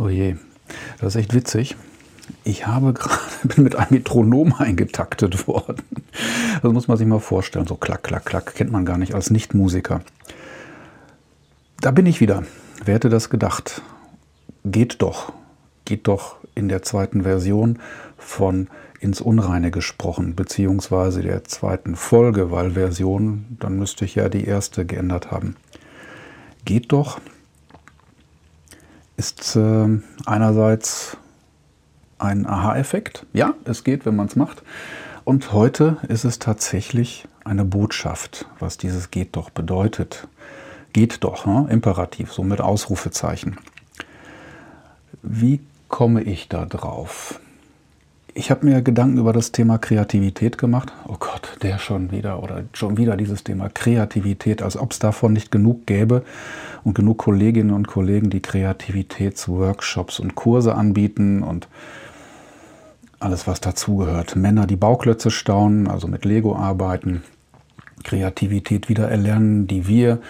Oh je, das ist echt witzig. Ich habe gerade bin mit einem Metronom eingetaktet worden. Das muss man sich mal vorstellen. So klack, klack, klack. Kennt man gar nicht als Nichtmusiker. Da bin ich wieder. Wer hätte das gedacht? Geht doch. Geht doch in der zweiten Version von ins Unreine gesprochen, beziehungsweise der zweiten Folge, weil Version, dann müsste ich ja die erste geändert haben. Geht doch ist äh, einerseits ein Aha-Effekt. Ja, es geht, wenn man es macht. Und heute ist es tatsächlich eine Botschaft, was dieses geht doch bedeutet. Geht doch, ne? Imperativ, so mit Ausrufezeichen. Wie komme ich da drauf? Ich habe mir Gedanken über das Thema Kreativität gemacht. Oh Gott, der schon wieder oder schon wieder dieses Thema Kreativität, als ob es davon nicht genug gäbe und genug Kolleginnen und Kollegen, die Kreativitätsworkshops und Kurse anbieten und alles, was dazugehört. Männer, die Bauklötze staunen, also mit Lego arbeiten, Kreativität wieder erlernen, die wir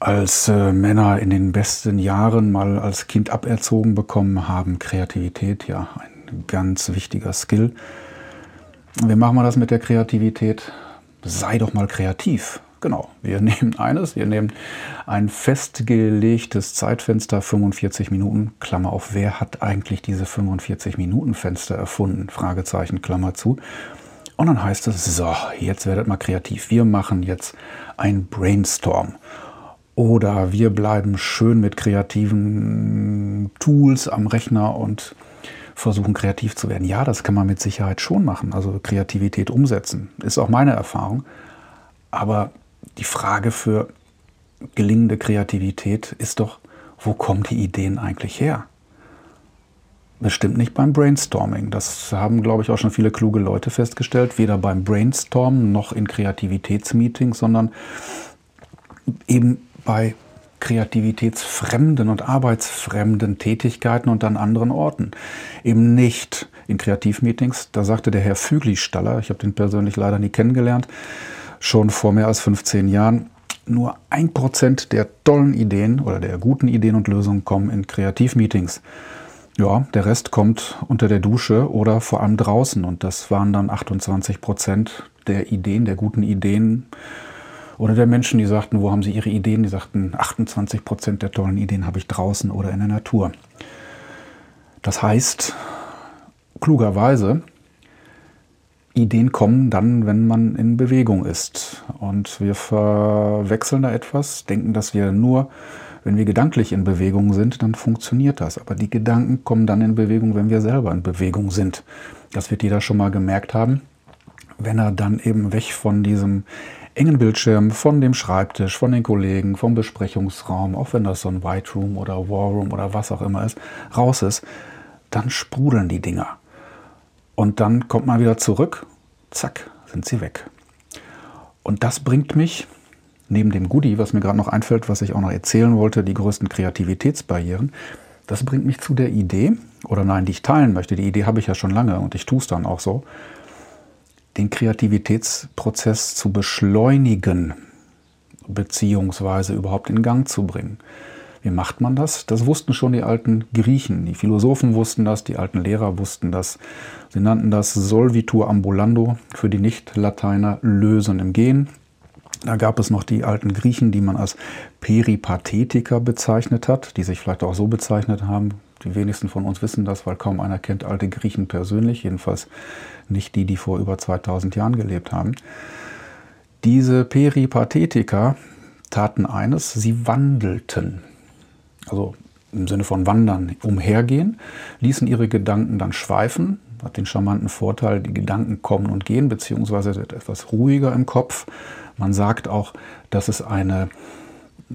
als äh, Männer in den besten Jahren mal als Kind aberzogen bekommen haben. Kreativität, ja, ein ganz wichtiger Skill. Wie machen wir das mit der Kreativität? Sei doch mal kreativ. Genau, wir nehmen eines, wir nehmen ein festgelegtes Zeitfenster, 45 Minuten, Klammer auf, wer hat eigentlich diese 45 Minuten Fenster erfunden? Fragezeichen, Klammer zu. Und dann heißt es, so, jetzt werdet mal kreativ. Wir machen jetzt ein Brainstorm. Oder wir bleiben schön mit kreativen Tools am Rechner und versuchen kreativ zu werden. Ja, das kann man mit Sicherheit schon machen. Also Kreativität umsetzen. Ist auch meine Erfahrung. Aber die Frage für gelingende Kreativität ist doch, wo kommen die Ideen eigentlich her? Bestimmt nicht beim Brainstorming. Das haben, glaube ich, auch schon viele kluge Leute festgestellt. Weder beim Brainstormen noch in Kreativitätsmeetings, sondern eben bei kreativitätsfremden und arbeitsfremden Tätigkeiten und an anderen Orten. Eben nicht in Kreativmeetings. Da sagte der Herr Füglistaller, ich habe den persönlich leider nie kennengelernt, schon vor mehr als 15 Jahren. Nur ein Prozent der tollen Ideen oder der guten Ideen und Lösungen kommen in Kreativmeetings. Ja, der Rest kommt unter der Dusche oder vor allem draußen. Und das waren dann 28 Prozent der Ideen, der guten Ideen oder der Menschen, die sagten, wo haben sie ihre Ideen? Die sagten, 28 Prozent der tollen Ideen habe ich draußen oder in der Natur. Das heißt, klugerweise, Ideen kommen dann, wenn man in Bewegung ist. Und wir verwechseln da etwas, denken, dass wir nur, wenn wir gedanklich in Bewegung sind, dann funktioniert das. Aber die Gedanken kommen dann in Bewegung, wenn wir selber in Bewegung sind. Das wird jeder schon mal gemerkt haben, wenn er dann eben weg von diesem engen Bildschirm, von dem Schreibtisch, von den Kollegen, vom Besprechungsraum, auch wenn das so ein White Room oder War Room oder was auch immer ist, raus ist, dann sprudeln die Dinger. Und dann kommt man wieder zurück, zack, sind sie weg. Und das bringt mich, neben dem Goodie, was mir gerade noch einfällt, was ich auch noch erzählen wollte, die größten Kreativitätsbarrieren, das bringt mich zu der Idee, oder nein, die ich teilen möchte. Die Idee habe ich ja schon lange und ich tue es dann auch so, den Kreativitätsprozess zu beschleunigen, beziehungsweise überhaupt in Gang zu bringen. Wie macht man das? Das wussten schon die alten Griechen. Die Philosophen wussten das, die alten Lehrer wussten das. Sie nannten das Solvitur ambulando, für die Nicht-Lateiner Lösen im Gehen. Da gab es noch die alten Griechen, die man als Peripathetiker bezeichnet hat, die sich vielleicht auch so bezeichnet haben. Die wenigsten von uns wissen das, weil kaum einer kennt alte Griechen persönlich, jedenfalls nicht die, die vor über 2000 Jahren gelebt haben. Diese Peripathetiker taten eines, sie wandelten also im Sinne von wandern, umhergehen, ließen ihre Gedanken dann schweifen, hat den charmanten Vorteil, die Gedanken kommen und gehen, beziehungsweise etwas ruhiger im Kopf. Man sagt auch, dass es eine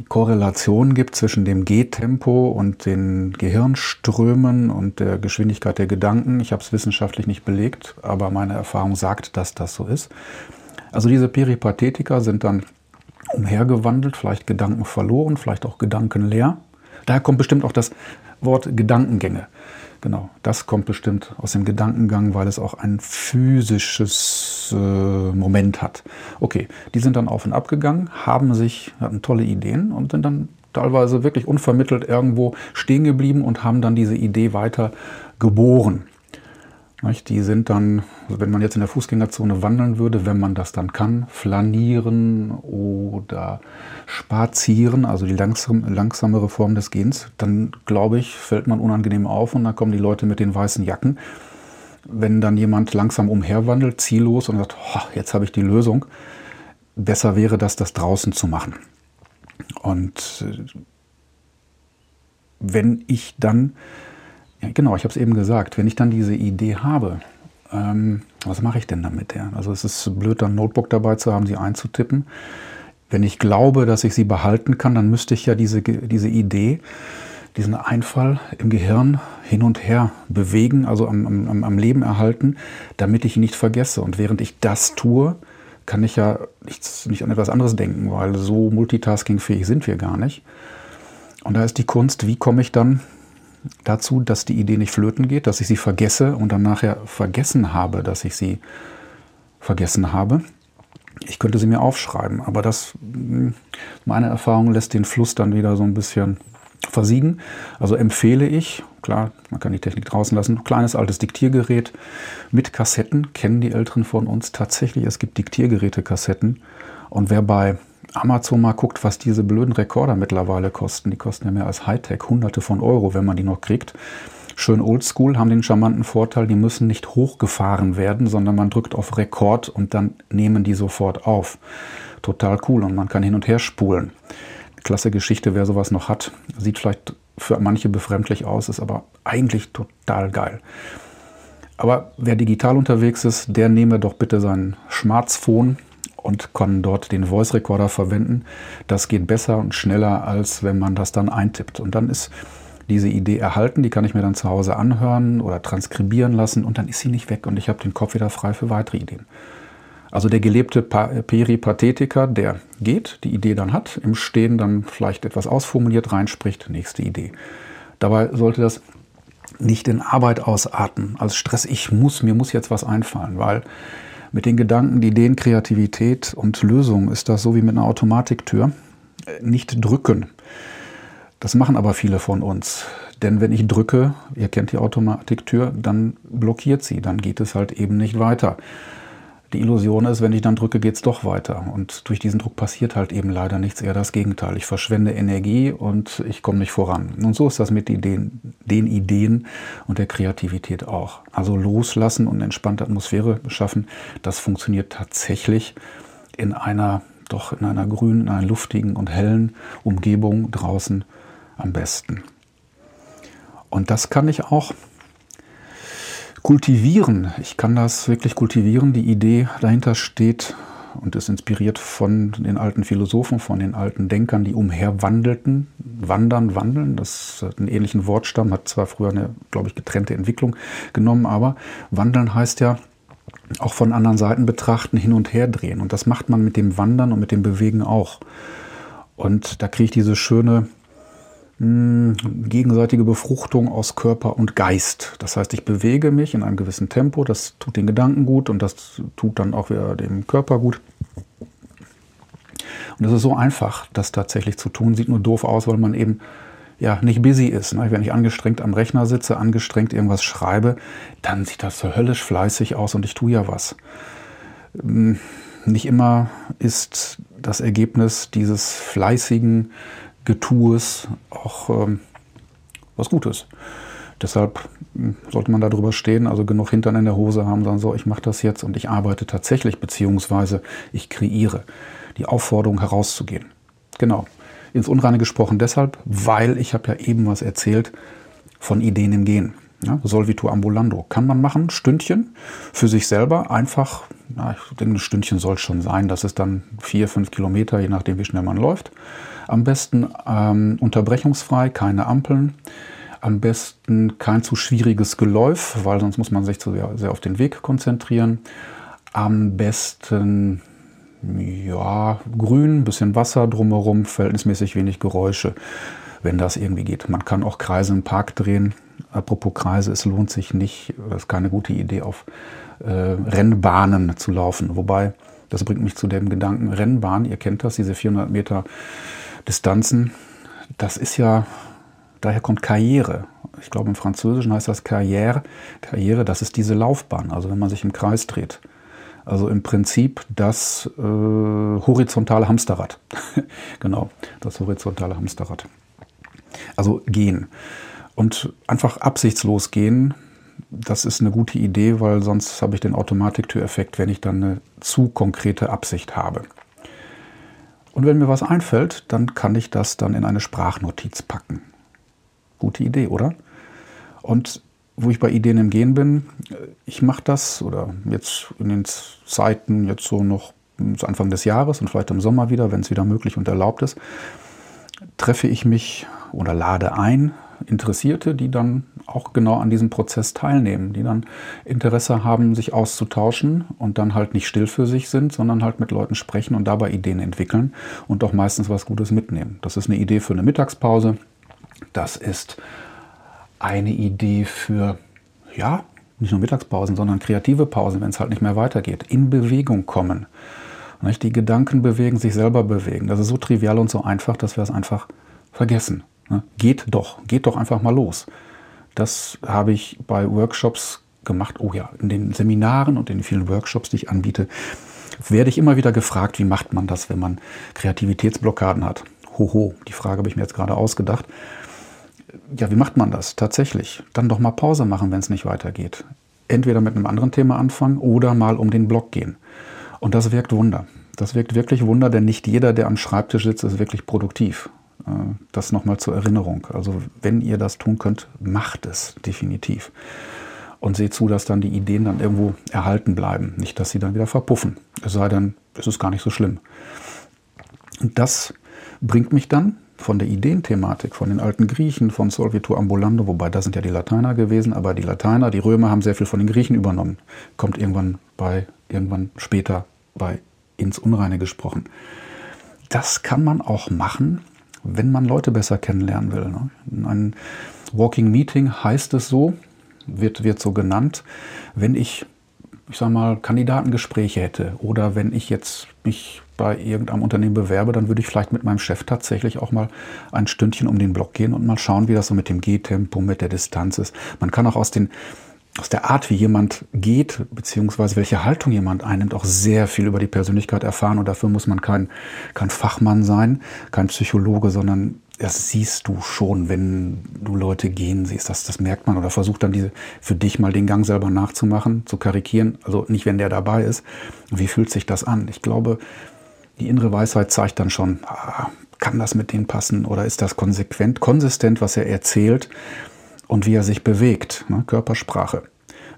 Korrelation gibt zwischen dem Gehtempo und den Gehirnströmen und der Geschwindigkeit der Gedanken. Ich habe es wissenschaftlich nicht belegt, aber meine Erfahrung sagt, dass das so ist. Also diese Peripathetiker sind dann umhergewandelt, vielleicht Gedanken verloren, vielleicht auch Gedanken leer Daher kommt bestimmt auch das Wort Gedankengänge. Genau, das kommt bestimmt aus dem Gedankengang, weil es auch ein physisches äh, Moment hat. Okay, die sind dann auf und ab gegangen, haben sich, hatten tolle Ideen und sind dann teilweise wirklich unvermittelt irgendwo stehen geblieben und haben dann diese Idee weiter geboren. Die sind dann, wenn man jetzt in der Fußgängerzone wandeln würde, wenn man das dann kann, flanieren oder spazieren, also die langsam, langsamere Form des Gehens, dann glaube ich, fällt man unangenehm auf und dann kommen die Leute mit den weißen Jacken. Wenn dann jemand langsam umherwandelt, ziellos und sagt, jetzt habe ich die Lösung, besser wäre das, das draußen zu machen. Und äh, wenn ich dann ja, genau, ich habe es eben gesagt. Wenn ich dann diese Idee habe, ähm, was mache ich denn damit? Ja? Also es ist blöd, dann ein Notebook dabei zu haben, sie einzutippen. Wenn ich glaube, dass ich sie behalten kann, dann müsste ich ja diese, diese Idee, diesen Einfall im Gehirn hin und her bewegen, also am, am, am Leben erhalten, damit ich ihn nicht vergesse. Und während ich das tue, kann ich ja nichts, nicht an etwas anderes denken, weil so multitaskingfähig sind wir gar nicht. Und da ist die Kunst, wie komme ich dann dazu, dass die Idee nicht flöten geht, dass ich sie vergesse und dann nachher vergessen habe, dass ich sie vergessen habe. Ich könnte sie mir aufschreiben, aber das, hm, meine Erfahrung lässt den Fluss dann wieder so ein bisschen versiegen. Also empfehle ich, klar, man kann die Technik draußen lassen, kleines altes Diktiergerät mit Kassetten, kennen die Älteren von uns tatsächlich. Es gibt Diktiergeräte-Kassetten. Und wer bei Amazon mal guckt, was diese blöden Rekorder mittlerweile kosten. Die kosten ja mehr als Hightech, hunderte von Euro, wenn man die noch kriegt. Schön oldschool, haben den charmanten Vorteil, die müssen nicht hochgefahren werden, sondern man drückt auf Rekord und dann nehmen die sofort auf. Total cool und man kann hin und her spulen. Klasse Geschichte, wer sowas noch hat. Sieht vielleicht für manche befremdlich aus, ist aber eigentlich total geil. Aber wer digital unterwegs ist, der nehme doch bitte sein Smartphone und kann dort den Voice Recorder verwenden. Das geht besser und schneller, als wenn man das dann eintippt. Und dann ist diese Idee erhalten, die kann ich mir dann zu Hause anhören oder transkribieren lassen und dann ist sie nicht weg und ich habe den Kopf wieder frei für weitere Ideen. Also der gelebte Peripathetiker, der geht, die Idee dann hat, im Stehen dann vielleicht etwas ausformuliert reinspricht, nächste Idee. Dabei sollte das nicht in Arbeit ausarten, als Stress, ich muss, mir muss jetzt was einfallen, weil mit den Gedanken, Ideen, Kreativität und Lösungen ist das so wie mit einer Automatiktür. Nicht drücken. Das machen aber viele von uns. Denn wenn ich drücke, ihr kennt die Automatiktür, dann blockiert sie, dann geht es halt eben nicht weiter. Die Illusion ist, wenn ich dann drücke, geht es doch weiter. Und durch diesen Druck passiert halt eben leider nichts, eher das Gegenteil. Ich verschwende Energie und ich komme nicht voran. Und so ist das mit Ideen, den Ideen und der Kreativität auch. Also loslassen und entspannte Atmosphäre schaffen, das funktioniert tatsächlich in einer, doch in einer grünen, in einer luftigen und hellen Umgebung draußen am besten. Und das kann ich auch kultivieren. Ich kann das wirklich kultivieren. Die Idee dahinter steht und ist inspiriert von den alten Philosophen, von den alten Denkern, die umherwandelten. Wandern, wandeln, das hat einen ähnlichen Wortstamm, hat zwar früher eine, glaube ich, getrennte Entwicklung genommen, aber wandeln heißt ja auch von anderen Seiten betrachten, hin und her drehen. Und das macht man mit dem Wandern und mit dem Bewegen auch. Und da kriege ich diese schöne hm, gegenseitige Befruchtung aus Körper und Geist. Das heißt, ich bewege mich in einem gewissen Tempo, das tut den Gedanken gut und das tut dann auch wieder dem Körper gut. Und es ist so einfach, das tatsächlich zu tun. Sieht nur doof aus, weil man eben ja nicht busy ist. Ne? Wenn ich angestrengt am Rechner sitze, angestrengt irgendwas schreibe, dann sieht das so höllisch fleißig aus und ich tue ja was. Hm, nicht immer ist das Ergebnis dieses fleißigen Getues auch ähm, was Gutes. Deshalb hm, sollte man darüber stehen, also genug Hintern in der Hose haben, sagen so, ich mache das jetzt und ich arbeite tatsächlich, beziehungsweise ich kreiere. Die Aufforderung herauszugehen. Genau. Ins Unreine gesprochen deshalb, weil ich habe ja eben was erzählt von Ideen im Gehen. Ja, Solvitur ambulando. Kann man machen, Stündchen für sich selber. Einfach, na, ich denke, ein Stündchen soll schon sein. Das ist dann vier, fünf Kilometer, je nachdem, wie schnell man läuft. Am besten ähm, unterbrechungsfrei, keine Ampeln. Am besten kein zu schwieriges Geläuf, weil sonst muss man sich zu sehr, sehr auf den Weg konzentrieren. Am besten ja, grün, bisschen Wasser drumherum, verhältnismäßig wenig Geräusche, wenn das irgendwie geht. Man kann auch Kreise im Park drehen. Apropos Kreise, es lohnt sich nicht, das ist keine gute Idee, auf äh, Rennbahnen zu laufen. Wobei, das bringt mich zu dem Gedanken, Rennbahn, ihr kennt das, diese 400 Meter Distanzen, das ist ja, daher kommt Karriere. Ich glaube, im Französischen heißt das Karriere. Karriere, das ist diese Laufbahn, also wenn man sich im Kreis dreht. Also im Prinzip das äh, horizontale Hamsterrad. genau, das horizontale Hamsterrad. Also gehen. Und einfach absichtslos gehen, das ist eine gute Idee, weil sonst habe ich den Automatiktüreffekt, wenn ich dann eine zu konkrete Absicht habe. Und wenn mir was einfällt, dann kann ich das dann in eine Sprachnotiz packen. Gute Idee, oder? Und wo ich bei Ideen im Gehen bin, ich mache das oder jetzt in den Zeiten, jetzt so noch zu Anfang des Jahres und vielleicht im Sommer wieder, wenn es wieder möglich und erlaubt ist, treffe ich mich oder lade ein Interessierte, die dann auch genau an diesem Prozess teilnehmen, die dann Interesse haben, sich auszutauschen und dann halt nicht still für sich sind, sondern halt mit Leuten sprechen und dabei Ideen entwickeln und auch meistens was Gutes mitnehmen. Das ist eine Idee für eine Mittagspause. Das ist eine Idee für, ja, nicht nur Mittagspausen, sondern kreative Pausen, wenn es halt nicht mehr weitergeht. In Bewegung kommen. Die Gedanken bewegen, sich selber bewegen. Das ist so trivial und so einfach, dass wir es einfach vergessen. Ne? Geht doch, geht doch einfach mal los. Das habe ich bei Workshops gemacht. Oh ja, in den Seminaren und in den vielen Workshops, die ich anbiete, werde ich immer wieder gefragt, wie macht man das, wenn man Kreativitätsblockaden hat. Hoho, die Frage habe ich mir jetzt gerade ausgedacht. Ja, wie macht man das tatsächlich? Dann doch mal Pause machen, wenn es nicht weitergeht. Entweder mit einem anderen Thema anfangen oder mal um den Block gehen. Und das wirkt Wunder. Das wirkt wirklich Wunder, denn nicht jeder, der am Schreibtisch sitzt, ist wirklich produktiv. Äh, das nochmal zur Erinnerung. Also wenn ihr das tun könnt, macht es definitiv. Und seht zu, dass dann die Ideen dann irgendwo erhalten bleiben. Nicht, dass sie dann wieder verpuffen. Es sei denn, es ist gar nicht so schlimm. Und das bringt mich dann von der Ideenthematik, von den alten Griechen, von Solvitur ambulando, wobei das sind ja die Lateiner gewesen, aber die Lateiner, die Römer haben sehr viel von den Griechen übernommen. Kommt irgendwann bei, irgendwann später bei ins Unreine gesprochen. Das kann man auch machen, wenn man Leute besser kennenlernen will. Ne? Ein Walking Meeting heißt es so, wird, wird so genannt, wenn ich, ich sag mal, Kandidatengespräche hätte oder wenn ich jetzt mich bei irgendeinem Unternehmen bewerbe, dann würde ich vielleicht mit meinem Chef tatsächlich auch mal ein Stündchen um den Block gehen und mal schauen, wie das so mit dem Gehtempo, mit der Distanz ist. Man kann auch aus den aus der Art, wie jemand geht, beziehungsweise welche Haltung jemand einnimmt, auch sehr viel über die Persönlichkeit erfahren. Und dafür muss man kein, kein Fachmann sein, kein Psychologe, sondern das siehst du schon, wenn du Leute gehen siehst. Das, das merkt man. Oder versucht dann diese, für dich mal den Gang selber nachzumachen, zu karikieren. Also nicht, wenn der dabei ist. Wie fühlt sich das an? Ich glaube, die innere Weisheit zeigt dann schon, ah, kann das mit denen passen oder ist das konsequent, konsistent, was er erzählt? Und wie er sich bewegt, ne? Körpersprache.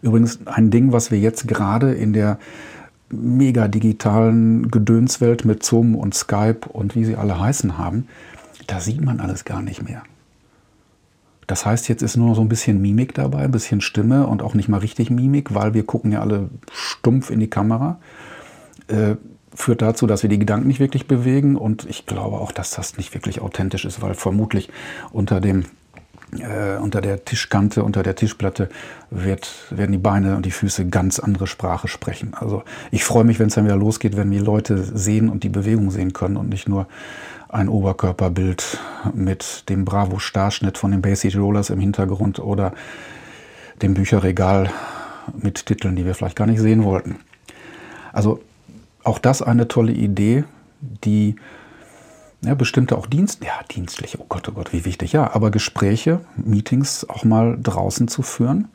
Übrigens ein Ding, was wir jetzt gerade in der mega digitalen Gedönswelt mit Zoom und Skype und wie sie alle heißen haben, da sieht man alles gar nicht mehr. Das heißt, jetzt ist nur so ein bisschen Mimik dabei, ein bisschen Stimme und auch nicht mal richtig Mimik, weil wir gucken ja alle stumpf in die Kamera. Äh, führt dazu, dass wir die Gedanken nicht wirklich bewegen und ich glaube auch, dass das nicht wirklich authentisch ist, weil vermutlich unter dem äh, unter der Tischkante, unter der Tischplatte wird, werden die Beine und die Füße ganz andere Sprache sprechen. Also ich freue mich, wenn es dann wieder losgeht, wenn wir Leute sehen und die Bewegung sehen können und nicht nur ein Oberkörperbild mit dem Bravo-Starschnitt von den City Rollers im Hintergrund oder dem Bücherregal mit Titeln, die wir vielleicht gar nicht sehen wollten. Also auch das eine tolle Idee, die ja, bestimmte auch Dienst, ja, dienstliche, oh Gott, oh Gott, wie wichtig, ja, aber Gespräche, Meetings auch mal draußen zu führen,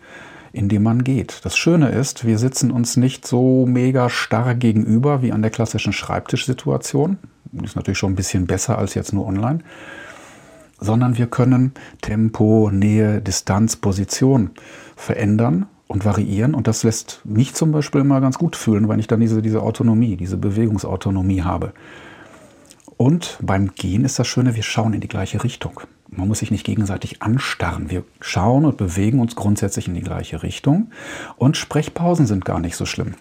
indem man geht. Das Schöne ist, wir sitzen uns nicht so mega starr gegenüber wie an der klassischen Schreibtischsituation. Ist natürlich schon ein bisschen besser als jetzt nur online. Sondern wir können Tempo, Nähe, Distanz, Position verändern und variieren. Und das lässt mich zum Beispiel immer ganz gut fühlen, wenn ich dann diese, diese Autonomie, diese Bewegungsautonomie habe. Und beim Gehen ist das Schöne, wir schauen in die gleiche Richtung. Man muss sich nicht gegenseitig anstarren. Wir schauen und bewegen uns grundsätzlich in die gleiche Richtung. Und Sprechpausen sind gar nicht so schlimm.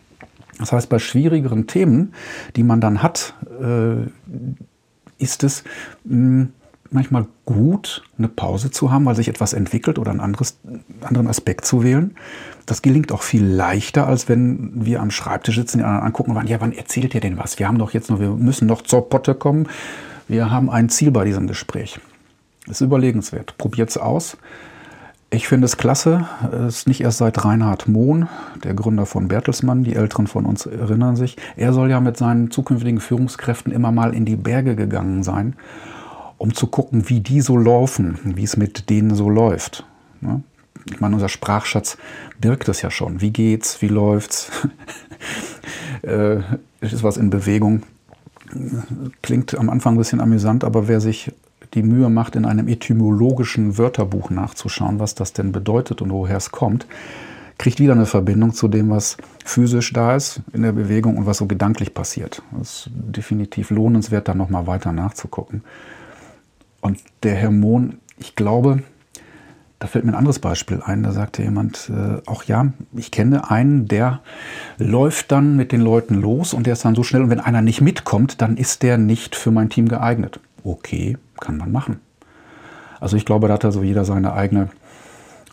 Das heißt, bei schwierigeren Themen, die man dann hat, äh, ist es hm, manchmal gut, eine Pause zu haben, weil sich etwas entwickelt oder einen anderes, anderen Aspekt zu wählen. Das gelingt auch viel leichter, als wenn wir am Schreibtisch sitzen, anderen angucken und ja, wann erzählt ihr denn was? Wir haben doch jetzt noch, wir müssen noch zur Potte kommen. Wir haben ein Ziel bei diesem Gespräch. Ist überlegenswert. Probiert es aus. Ich finde es klasse. Es ist nicht erst seit Reinhard Mohn, der Gründer von Bertelsmann, die Älteren von uns erinnern sich. Er soll ja mit seinen zukünftigen Führungskräften immer mal in die Berge gegangen sein, um zu gucken, wie die so laufen, wie es mit denen so läuft. Ich meine, unser Sprachschatz birgt es ja schon. Wie geht's? Wie läuft's? Äh, ist was in Bewegung. Klingt am Anfang ein bisschen amüsant, aber wer sich die Mühe macht, in einem etymologischen Wörterbuch nachzuschauen, was das denn bedeutet und woher es kommt, kriegt wieder eine Verbindung zu dem, was physisch da ist in der Bewegung und was so gedanklich passiert. Es ist definitiv lohnenswert, da nochmal weiter nachzugucken. Der Herr Mohn, ich glaube, da fällt mir ein anderes Beispiel ein. Da sagte jemand, äh, auch ja, ich kenne einen, der läuft dann mit den Leuten los und der ist dann so schnell und wenn einer nicht mitkommt, dann ist der nicht für mein Team geeignet. Okay, kann man machen. Also ich glaube, da hat also jeder seine eigene,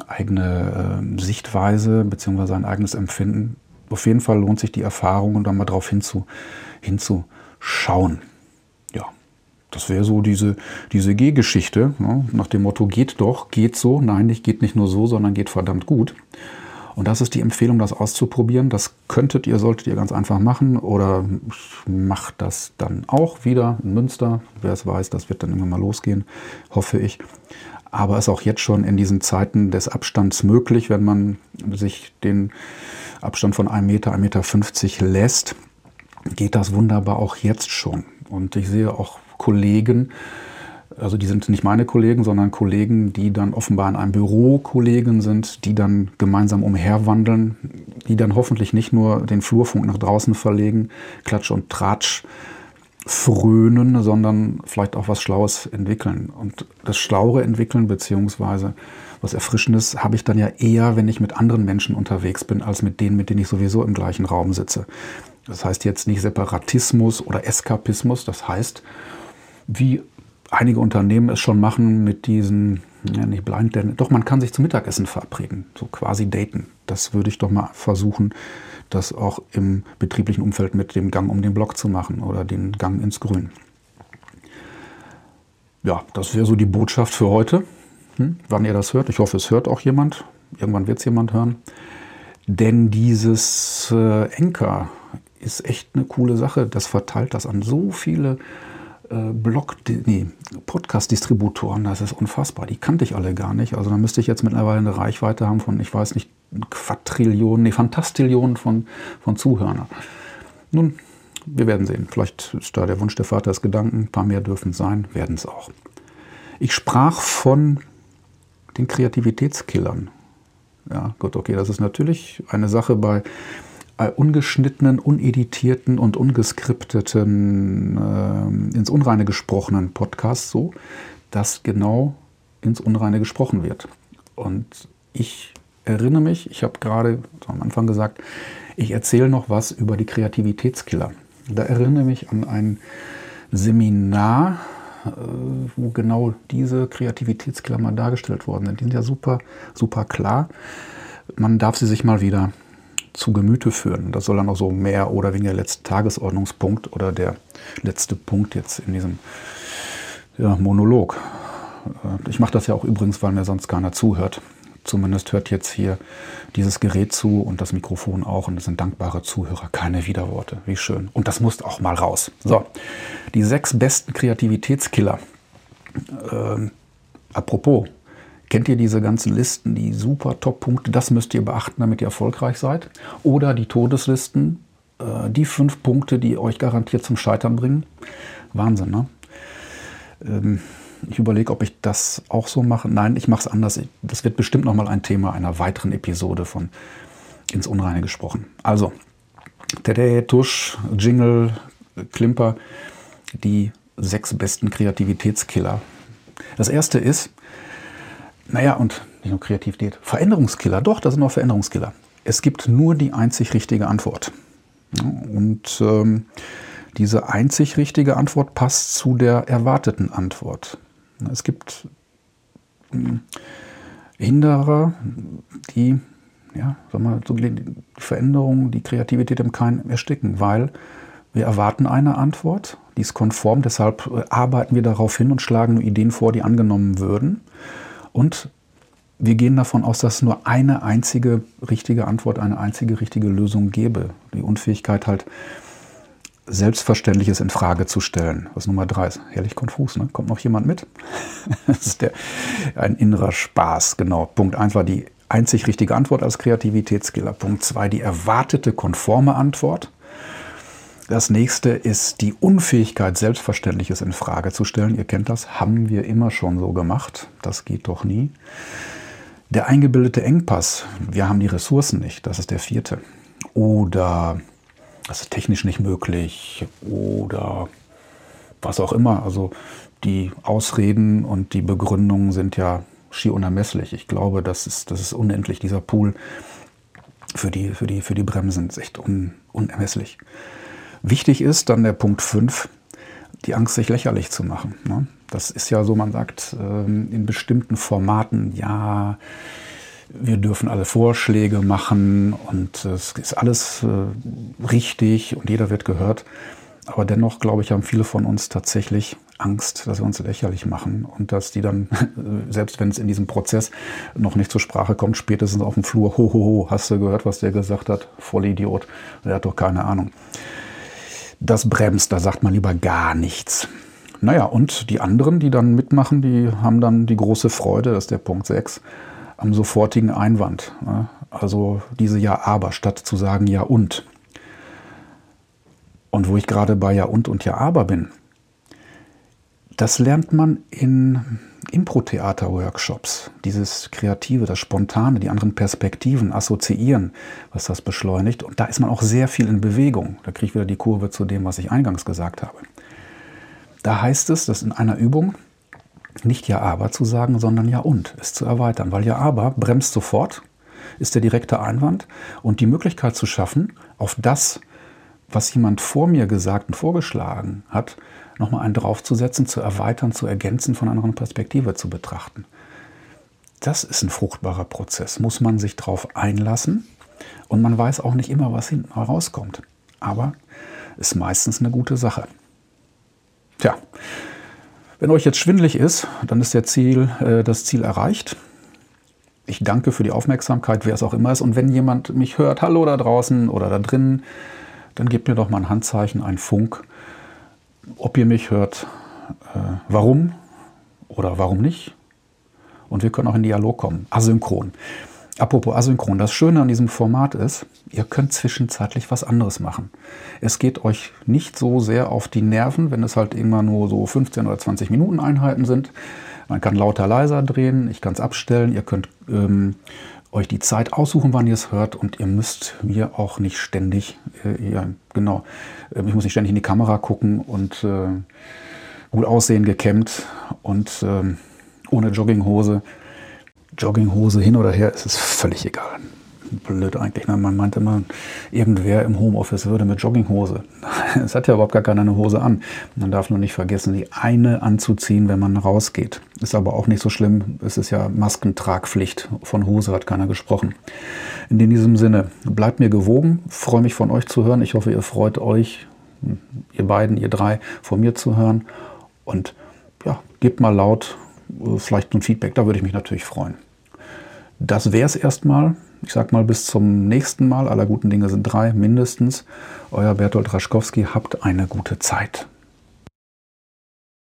eigene äh, Sichtweise bzw. sein eigenes Empfinden. Auf jeden Fall lohnt sich die Erfahrung und dann mal darauf hinzu, hinzuschauen. Das wäre so diese, diese G-Geschichte, ne? nach dem Motto, geht doch, geht so. Nein, nicht geht nicht nur so, sondern geht verdammt gut. Und das ist die Empfehlung, das auszuprobieren. Das könntet ihr, solltet ihr ganz einfach machen. Oder ich mache das dann auch wieder in Münster. Wer es weiß, das wird dann irgendwann mal losgehen, hoffe ich. Aber ist auch jetzt schon in diesen Zeiten des Abstands möglich, wenn man sich den Abstand von 1 Meter, 1,50 Meter lässt, geht das wunderbar auch jetzt schon. Und ich sehe auch Kollegen, also die sind nicht meine Kollegen, sondern Kollegen, die dann offenbar in einem Büro Kollegen sind, die dann gemeinsam umherwandeln, die dann hoffentlich nicht nur den Flurfunk nach draußen verlegen, Klatsch und Tratsch frönen, sondern vielleicht auch was Schlaues entwickeln. Und das Schlauere entwickeln, beziehungsweise was Erfrischendes, habe ich dann ja eher, wenn ich mit anderen Menschen unterwegs bin, als mit denen, mit denen ich sowieso im gleichen Raum sitze. Das heißt jetzt nicht Separatismus oder Eskapismus, das heißt, wie einige Unternehmen es schon machen mit diesen, ja, nicht blind, denn doch, man kann sich zum Mittagessen verabreden, so quasi daten. Das würde ich doch mal versuchen, das auch im betrieblichen Umfeld mit dem Gang um den Block zu machen oder den Gang ins Grün. Ja, das wäre so die Botschaft für heute. Hm, wann ihr das hört, ich hoffe, es hört auch jemand. Irgendwann wird es jemand hören. Denn dieses äh, Enker ist echt eine coole Sache. Das verteilt das an so viele äh, Blog, nee, Podcast-Distributoren, das ist unfassbar. Die kannte ich alle gar nicht. Also da müsste ich jetzt mittlerweile eine Reichweite haben von, ich weiß nicht, Quadrillionen, nee, Fantastillionen von, von Zuhörern. Nun, wir werden sehen. Vielleicht ist da der Wunsch der Vater des Gedanken. Ein paar mehr dürfen es sein, werden es auch. Ich sprach von den Kreativitätskillern. Ja, gut, okay, das ist natürlich eine Sache bei ungeschnittenen, uneditierten und ungeskripteten, äh, ins Unreine gesprochenen Podcasts so, dass genau ins Unreine gesprochen wird. Und ich erinnere mich, ich habe gerade am Anfang gesagt, ich erzähle noch was über die Kreativitätskiller. Da erinnere mich an ein Seminar, äh, wo genau diese Kreativitätskiller mal dargestellt worden sind. Die sind ja super, super klar. Man darf sie sich mal wieder zu Gemüte führen. Das soll dann auch so mehr oder weniger der letzte Tagesordnungspunkt oder der letzte Punkt jetzt in diesem ja, Monolog. Äh, ich mache das ja auch übrigens, weil mir sonst keiner zuhört. Zumindest hört jetzt hier dieses Gerät zu und das Mikrofon auch und es sind dankbare Zuhörer, keine Widerworte. Wie schön. Und das muss auch mal raus. So, die sechs besten Kreativitätskiller. Ähm, apropos, Kennt ihr diese ganzen Listen, die super Top-Punkte? Das müsst ihr beachten, damit ihr erfolgreich seid. Oder die Todeslisten, äh, die fünf Punkte, die euch garantiert zum Scheitern bringen. Wahnsinn, ne? Ähm, ich überlege, ob ich das auch so mache. Nein, ich mache es anders. Das wird bestimmt nochmal ein Thema einer weiteren Episode von Ins Unreine gesprochen. Also, Tede, Tusch, Jingle, Klimper, die sechs besten Kreativitätskiller. Das erste ist, naja, und nicht nur Kreativität. Veränderungskiller, doch, das sind auch Veränderungskiller. Es gibt nur die einzig richtige Antwort. Und ähm, diese einzig richtige Antwort passt zu der erwarteten Antwort. Es gibt hm, Hinderer, die ja, sag mal, die Veränderung, die Kreativität im Keim ersticken, weil wir erwarten eine Antwort, die ist konform, deshalb äh, arbeiten wir darauf hin und schlagen nur Ideen vor, die angenommen würden. Und wir gehen davon aus, dass es nur eine einzige richtige Antwort, eine einzige richtige Lösung gäbe. Die Unfähigkeit halt Selbstverständliches in Frage zu stellen. Was Nummer drei ist. Herrlich konfus, ne? Kommt noch jemand mit? das ist der, ein innerer Spaß, genau. Punkt eins war die einzig richtige Antwort als Kreativitätskiller. Punkt zwei die erwartete konforme Antwort. Das nächste ist die Unfähigkeit, Selbstverständliches in Frage zu stellen. Ihr kennt das, haben wir immer schon so gemacht. Das geht doch nie. Der eingebildete Engpass, wir haben die Ressourcen nicht, das ist der vierte. Oder das ist technisch nicht möglich oder was auch immer. Also die Ausreden und die Begründungen sind ja schier unermesslich. Ich glaube, das ist, das ist unendlich. Dieser Pool für die, für die, für die Bremsen ist echt un, unermesslich. Wichtig ist dann der Punkt 5, die Angst, sich lächerlich zu machen. Ne? Das ist ja so, man sagt ähm, in bestimmten Formaten, ja, wir dürfen alle Vorschläge machen und es ist alles äh, richtig und jeder wird gehört. Aber dennoch, glaube ich, haben viele von uns tatsächlich Angst, dass wir uns lächerlich machen und dass die dann, selbst wenn es in diesem Prozess noch nicht zur Sprache kommt, spätestens auf dem Flur, ho, ho, ho, hast du gehört, was der gesagt hat? Vollidiot, der hat doch keine Ahnung. Das bremst, da sagt man lieber gar nichts. Naja, und die anderen, die dann mitmachen, die haben dann die große Freude, das ist der Punkt 6, am sofortigen Einwand. Ne? Also diese Ja-Aber statt zu sagen Ja und. Und wo ich gerade bei Ja und und Ja Aber bin, das lernt man in Impro-Theater-Workshops. Dieses Kreative, das Spontane, die anderen Perspektiven, Assoziieren, was das beschleunigt. Und da ist man auch sehr viel in Bewegung. Da kriege ich wieder die Kurve zu dem, was ich eingangs gesagt habe. Da heißt es, dass in einer Übung nicht ja aber zu sagen, sondern ja und es zu erweitern. Weil ja aber bremst sofort, ist der direkte Einwand und die Möglichkeit zu schaffen, auf das, was jemand vor mir gesagt und vorgeschlagen hat, nochmal einen draufzusetzen, zu erweitern, zu ergänzen, von einer anderen Perspektive zu betrachten. Das ist ein fruchtbarer Prozess, muss man sich darauf einlassen und man weiß auch nicht immer, was hinten herauskommt. Aber ist meistens eine gute Sache. Tja, wenn euch jetzt schwindlig ist, dann ist der Ziel, äh, das Ziel erreicht. Ich danke für die Aufmerksamkeit, wer es auch immer ist. Und wenn jemand mich hört, hallo da draußen oder da drinnen, dann gebt mir doch mal ein Handzeichen, ein Funk, ob ihr mich hört, äh, warum oder warum nicht. Und wir können auch in Dialog kommen, asynchron. Apropos asynchron, das Schöne an diesem Format ist, ihr könnt zwischenzeitlich was anderes machen. Es geht euch nicht so sehr auf die Nerven, wenn es halt immer nur so 15 oder 20 Minuten Einheiten sind. Man kann lauter, leiser drehen, ich kann es abstellen, ihr könnt ähm, euch die Zeit aussuchen, wann ihr es hört und ihr müsst mir auch nicht ständig, äh, ja, genau, äh, ich muss nicht ständig in die Kamera gucken und äh, gut aussehen, gekämmt und ähm, ohne Jogginghose Jogginghose hin oder her, ist es völlig egal. Blöd eigentlich. Ne? Man meint immer, irgendwer im Homeoffice würde mit Jogginghose. Es hat ja überhaupt gar keine Hose an. Man darf nur nicht vergessen, die eine anzuziehen, wenn man rausgeht. Ist aber auch nicht so schlimm. Es ist ja Maskentragpflicht. Von Hose hat keiner gesprochen. In diesem Sinne, bleibt mir gewogen. Freue mich von euch zu hören. Ich hoffe, ihr freut euch, ihr beiden, ihr drei, von mir zu hören. Und ja, gebt mal laut äh, vielleicht ein Feedback, da würde ich mich natürlich freuen. Das wäre es erstmal. Ich sage mal bis zum nächsten Mal. Aller guten Dinge sind drei mindestens. Euer Bertolt Raschkowski. Habt eine gute Zeit.